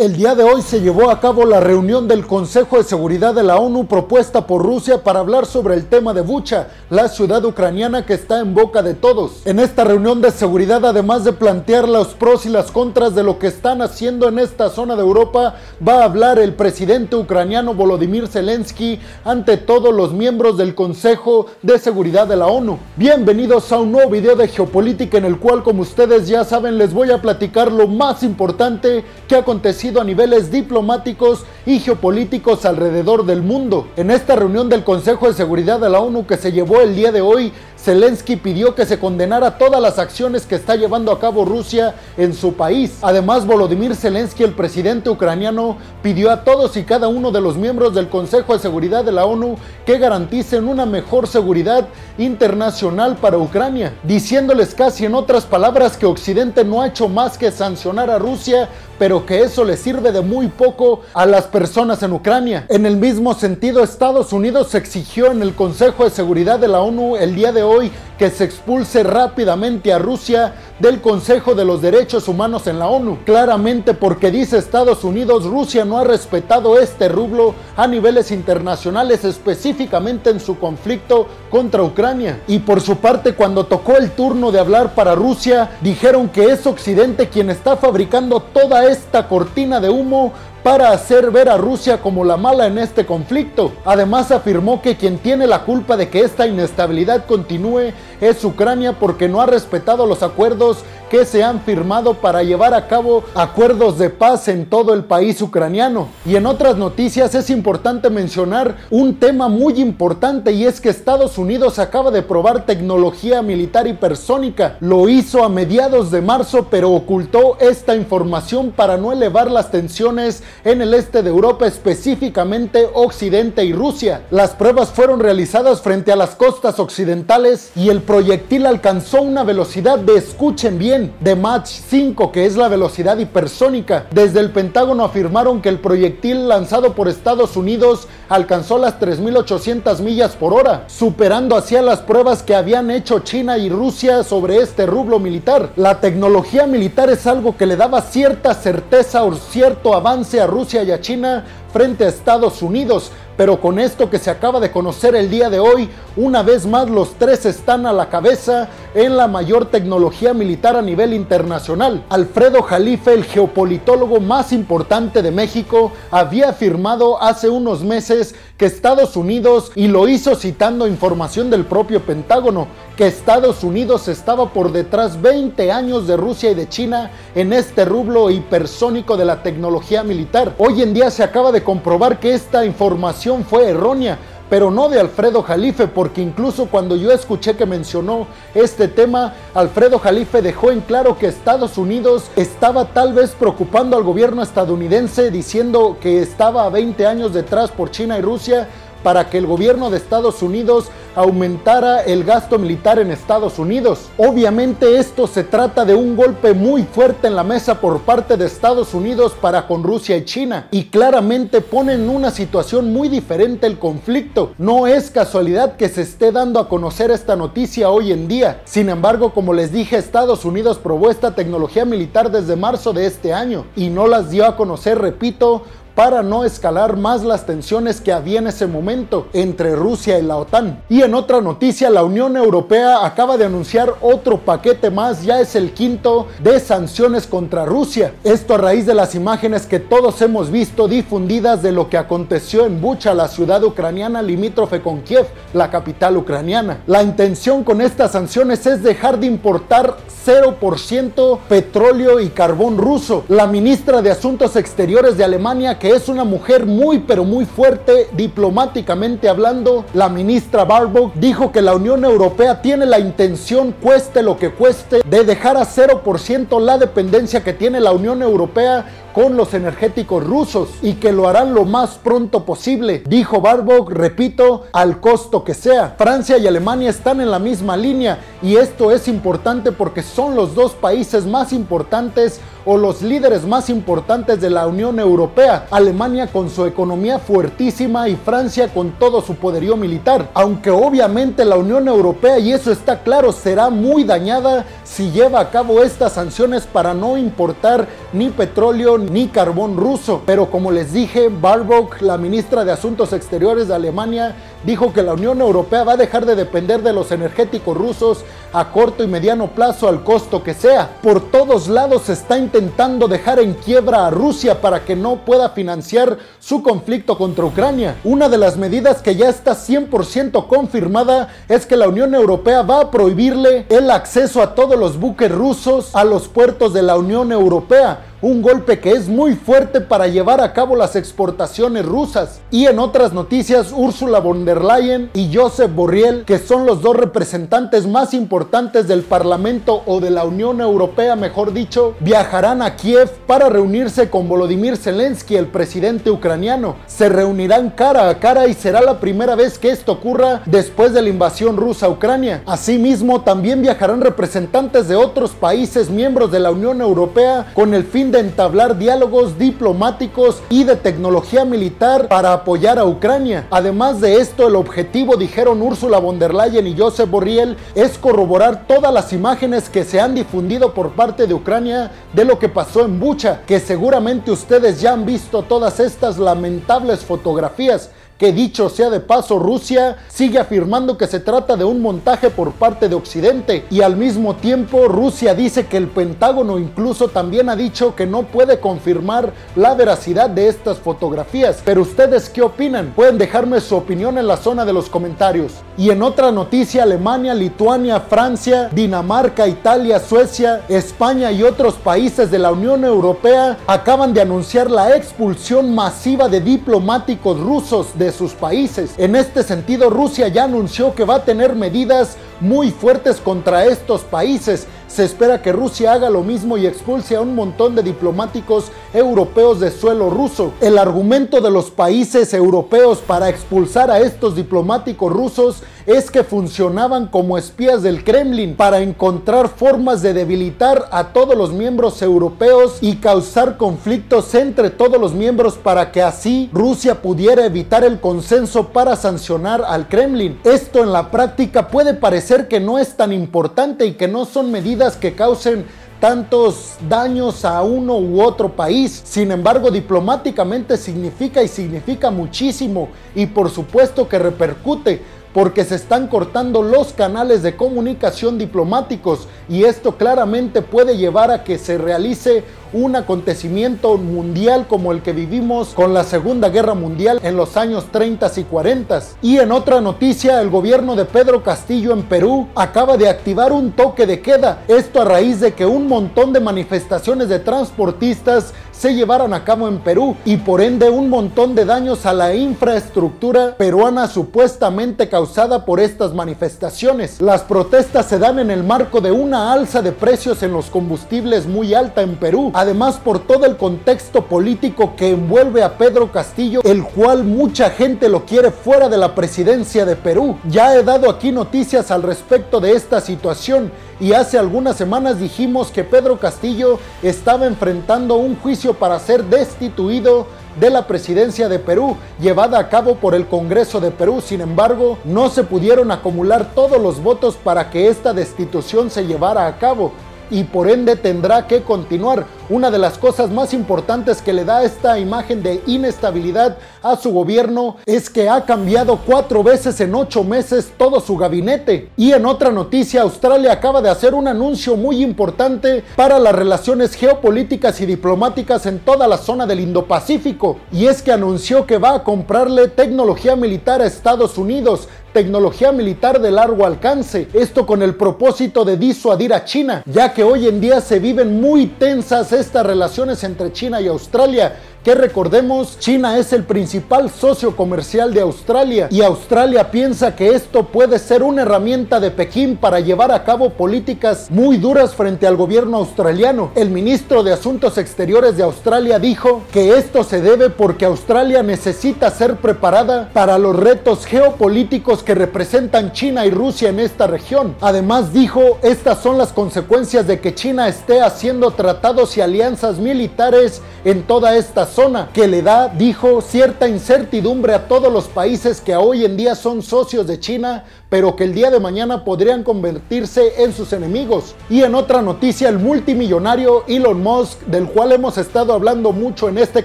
El día de hoy se llevó a cabo la reunión del Consejo de Seguridad de la ONU propuesta por Rusia para hablar sobre el tema de Bucha, la ciudad ucraniana que está en boca de todos. En esta reunión de seguridad, además de plantear los pros y las contras de lo que están haciendo en esta zona de Europa, va a hablar el presidente ucraniano Volodymyr Zelensky ante todos los miembros del Consejo de Seguridad de la ONU. Bienvenidos a un nuevo video de geopolítica en el cual, como ustedes ya saben, les voy a platicar lo más importante que ha acontecido a niveles diplomáticos y geopolíticos alrededor del mundo. En esta reunión del Consejo de Seguridad de la ONU que se llevó el día de hoy, Zelensky pidió que se condenara todas las acciones que está llevando a cabo Rusia en su país. Además, Volodymyr Zelensky, el presidente ucraniano, pidió a todos y cada uno de los miembros del Consejo de Seguridad de la ONU que garanticen una mejor seguridad internacional para Ucrania, diciéndoles casi en otras palabras que Occidente no ha hecho más que sancionar a Rusia, pero que eso le sirve de muy poco a las personas en Ucrania. En el mismo sentido, Estados Unidos exigió en el Consejo de Seguridad de la ONU el día de hoy que se expulse rápidamente a Rusia del Consejo de los Derechos Humanos en la ONU. Claramente porque dice Estados Unidos, Rusia no ha respetado este rublo a niveles internacionales, específicamente en su conflicto contra Ucrania. Y por su parte, cuando tocó el turno de hablar para Rusia, dijeron que es Occidente quien está fabricando toda esta cortina de humo para hacer ver a Rusia como la mala en este conflicto. Además afirmó que quien tiene la culpa de que esta inestabilidad continúe es Ucrania porque no ha respetado los acuerdos que se han firmado para llevar a cabo acuerdos de paz en todo el país ucraniano. Y en otras noticias es importante mencionar un tema muy importante y es que Estados Unidos acaba de probar tecnología militar hipersónica. Lo hizo a mediados de marzo pero ocultó esta información para no elevar las tensiones en el este de Europa, específicamente Occidente y Rusia. Las pruebas fueron realizadas frente a las costas occidentales y el proyectil alcanzó una velocidad de, escuchen bien, de Mach 5, que es la velocidad hipersónica. Desde el Pentágono afirmaron que el proyectil lanzado por Estados Unidos alcanzó las 3.800 millas por hora, superando así las pruebas que habían hecho China y Rusia sobre este rublo militar. La tecnología militar es algo que le daba cierta certeza o cierto avance a Rusia y a China frente a Estados Unidos, pero con esto que se acaba de conocer el día de hoy, una vez más los tres están a la cabeza en la mayor tecnología militar a nivel internacional. Alfredo Jalife, el geopolitólogo más importante de México, había afirmado hace unos meses que Estados Unidos, y lo hizo citando información del propio Pentágono, que Estados Unidos estaba por detrás 20 años de Rusia y de China en este rublo hipersónico de la tecnología militar. Hoy en día se acaba de comprobar que esta información fue errónea pero no de Alfredo Jalife, porque incluso cuando yo escuché que mencionó este tema, Alfredo Jalife dejó en claro que Estados Unidos estaba tal vez preocupando al gobierno estadounidense diciendo que estaba a 20 años detrás por China y Rusia para que el gobierno de Estados Unidos aumentara el gasto militar en Estados Unidos. Obviamente esto se trata de un golpe muy fuerte en la mesa por parte de Estados Unidos para con Rusia y China y claramente pone en una situación muy diferente el conflicto. No es casualidad que se esté dando a conocer esta noticia hoy en día. Sin embargo, como les dije, Estados Unidos probó esta tecnología militar desde marzo de este año y no las dio a conocer, repito, para no escalar más las tensiones que había en ese momento entre Rusia y la OTAN. Y en otra noticia, la Unión Europea acaba de anunciar otro paquete más, ya es el quinto de sanciones contra Rusia. Esto a raíz de las imágenes que todos hemos visto difundidas de lo que aconteció en Bucha, la ciudad ucraniana limítrofe con Kiev, la capital ucraniana. La intención con estas sanciones es dejar de importar 0% petróleo y carbón ruso. La ministra de Asuntos Exteriores de Alemania que es una mujer muy pero muy fuerte diplomáticamente hablando. La ministra Barbock dijo que la Unión Europea tiene la intención, cueste lo que cueste, de dejar a 0% la dependencia que tiene la Unión Europea con los energéticos rusos y que lo harán lo más pronto posible, dijo Barbock, repito, al costo que sea. Francia y Alemania están en la misma línea y esto es importante porque son los dos países más importantes o los líderes más importantes de la Unión Europea, Alemania con su economía fuertísima y Francia con todo su poderío militar. Aunque obviamente la Unión Europea, y eso está claro, será muy dañada si lleva a cabo estas sanciones para no importar ni petróleo ni carbón ruso. Pero como les dije, Barbock, la ministra de Asuntos Exteriores de Alemania, dijo que la Unión Europea va a dejar de depender de los energéticos rusos a corto y mediano plazo al costo que sea. Por todos lados se está intentando dejar en quiebra a Rusia para que no pueda financiar su conflicto contra Ucrania. Una de las medidas que ya está 100% confirmada es que la Unión Europea va a prohibirle el acceso a todos los buques rusos a los puertos de la Unión Europea un golpe que es muy fuerte para llevar a cabo las exportaciones rusas. Y en otras noticias, Ursula von der Leyen y Josep Borrell, que son los dos representantes más importantes del Parlamento o de la Unión Europea, mejor dicho, viajarán a Kiev para reunirse con Volodymyr Zelensky, el presidente ucraniano. Se reunirán cara a cara y será la primera vez que esto ocurra después de la invasión rusa a Ucrania. Asimismo, también viajarán representantes de otros países miembros de la Unión Europea con el fin de entablar diálogos diplomáticos y de tecnología militar para apoyar a Ucrania. Además de esto, el objetivo, dijeron Ursula von der Leyen y Josep Borrell, es corroborar todas las imágenes que se han difundido por parte de Ucrania de lo que pasó en Bucha, que seguramente ustedes ya han visto todas estas lamentables fotografías que dicho sea de paso, Rusia sigue afirmando que se trata de un montaje por parte de Occidente y al mismo tiempo Rusia dice que el Pentágono incluso también ha dicho que no puede confirmar la veracidad de estas fotografías. Pero ustedes qué opinan? Pueden dejarme su opinión en la zona de los comentarios. Y en otra noticia, Alemania, Lituania, Francia, Dinamarca, Italia, Suecia, España y otros países de la Unión Europea acaban de anunciar la expulsión masiva de diplomáticos rusos de sus países. En este sentido, Rusia ya anunció que va a tener medidas muy fuertes contra estos países. Se espera que Rusia haga lo mismo y expulse a un montón de diplomáticos europeos de suelo ruso. El argumento de los países europeos para expulsar a estos diplomáticos rusos es que funcionaban como espías del Kremlin para encontrar formas de debilitar a todos los miembros europeos y causar conflictos entre todos los miembros para que así Rusia pudiera evitar el consenso para sancionar al Kremlin. Esto en la práctica puede parecer que no es tan importante y que no son medidas que causen tantos daños a uno u otro país. Sin embargo, diplomáticamente significa y significa muchísimo y por supuesto que repercute porque se están cortando los canales de comunicación diplomáticos y esto claramente puede llevar a que se realice un acontecimiento mundial como el que vivimos con la Segunda Guerra Mundial en los años 30 y 40. Y en otra noticia, el gobierno de Pedro Castillo en Perú acaba de activar un toque de queda. Esto a raíz de que un montón de manifestaciones de transportistas se llevaron a cabo en Perú y por ende un montón de daños a la infraestructura peruana supuestamente causada por estas manifestaciones. Las protestas se dan en el marco de una alza de precios en los combustibles muy alta en Perú, además por todo el contexto político que envuelve a Pedro Castillo, el cual mucha gente lo quiere fuera de la presidencia de Perú. Ya he dado aquí noticias al respecto de esta situación y hace algunas semanas dijimos que Pedro Castillo estaba enfrentando un juicio para ser destituido de la presidencia de Perú, llevada a cabo por el Congreso de Perú. Sin embargo, no se pudieron acumular todos los votos para que esta destitución se llevara a cabo y por ende tendrá que continuar. Una de las cosas más importantes que le da esta imagen de inestabilidad a su gobierno es que ha cambiado cuatro veces en ocho meses todo su gabinete. Y en otra noticia, Australia acaba de hacer un anuncio muy importante para las relaciones geopolíticas y diplomáticas en toda la zona del Indo-Pacífico. Y es que anunció que va a comprarle tecnología militar a Estados Unidos tecnología militar de largo alcance, esto con el propósito de disuadir a China, ya que hoy en día se viven muy tensas estas relaciones entre China y Australia, que recordemos, China es el principal socio comercial de Australia y Australia piensa que esto puede ser una herramienta de Pekín para llevar a cabo políticas muy duras frente al gobierno australiano. El ministro de Asuntos Exteriores de Australia dijo que esto se debe porque Australia necesita ser preparada para los retos geopolíticos que representan China y Rusia en esta región. Además dijo, estas son las consecuencias de que China esté haciendo tratados y alianzas militares en toda esta que le da, dijo, cierta incertidumbre a todos los países que hoy en día son socios de China pero que el día de mañana podrían convertirse en sus enemigos. Y en otra noticia, el multimillonario Elon Musk, del cual hemos estado hablando mucho en este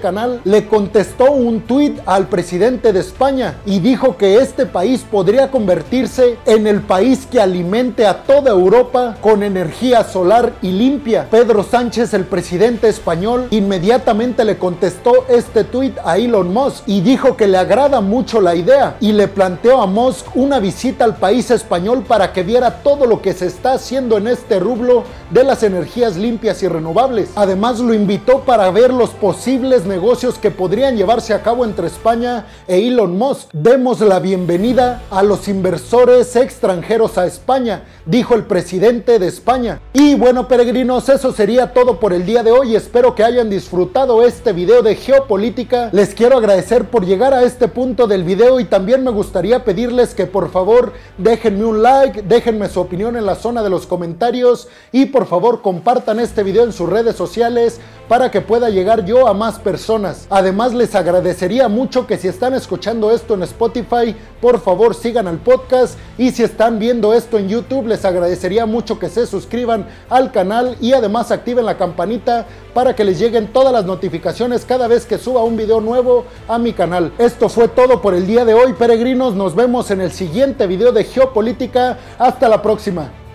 canal, le contestó un tuit al presidente de España y dijo que este país podría convertirse en el país que alimente a toda Europa con energía solar y limpia. Pedro Sánchez, el presidente español, inmediatamente le contestó este tuit a Elon Musk y dijo que le agrada mucho la idea y le planteó a Musk una visita país español para que viera todo lo que se está haciendo en este rublo de las energías limpias y renovables. Además lo invitó para ver los posibles negocios que podrían llevarse a cabo entre España e Elon Musk. Demos la bienvenida a los inversores extranjeros a España, dijo el presidente de España. Y bueno peregrinos, eso sería todo por el día de hoy. Espero que hayan disfrutado este video de geopolítica. Les quiero agradecer por llegar a este punto del video y también me gustaría pedirles que por favor déjenme un like, déjenme su opinión en la zona de los comentarios y por favor compartan este video en sus redes sociales para que pueda llegar yo a más personas. Además les agradecería mucho que si están escuchando esto en Spotify, por favor sigan al podcast y si están viendo esto en YouTube les agradecería mucho que se suscriban al canal y además activen la campanita para que les lleguen todas las notificaciones cada vez que suba un video nuevo a mi canal. Esto fue todo por el día de hoy peregrinos, nos vemos en el siguiente video de geopolítica, hasta la próxima.